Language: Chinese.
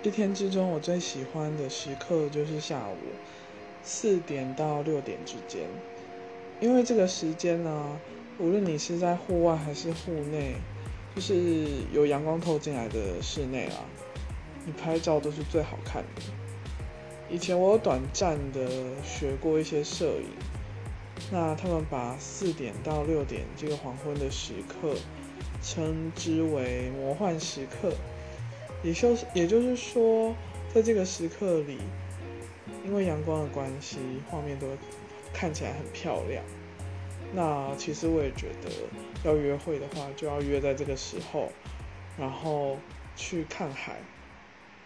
一天之中，我最喜欢的时刻就是下午四点到六点之间，因为这个时间呢，无论你是在户外还是户内，就是有阳光透进来的室内啊，你拍照都是最好看的。以前我有短暂的学过一些摄影，那他们把四点到六点这个黄昏的时刻称之为魔幻时刻。也就是，也就是说，在这个时刻里，因为阳光的关系，画面都看起来很漂亮。那其实我也觉得，要约会的话，就要约在这个时候，然后去看海，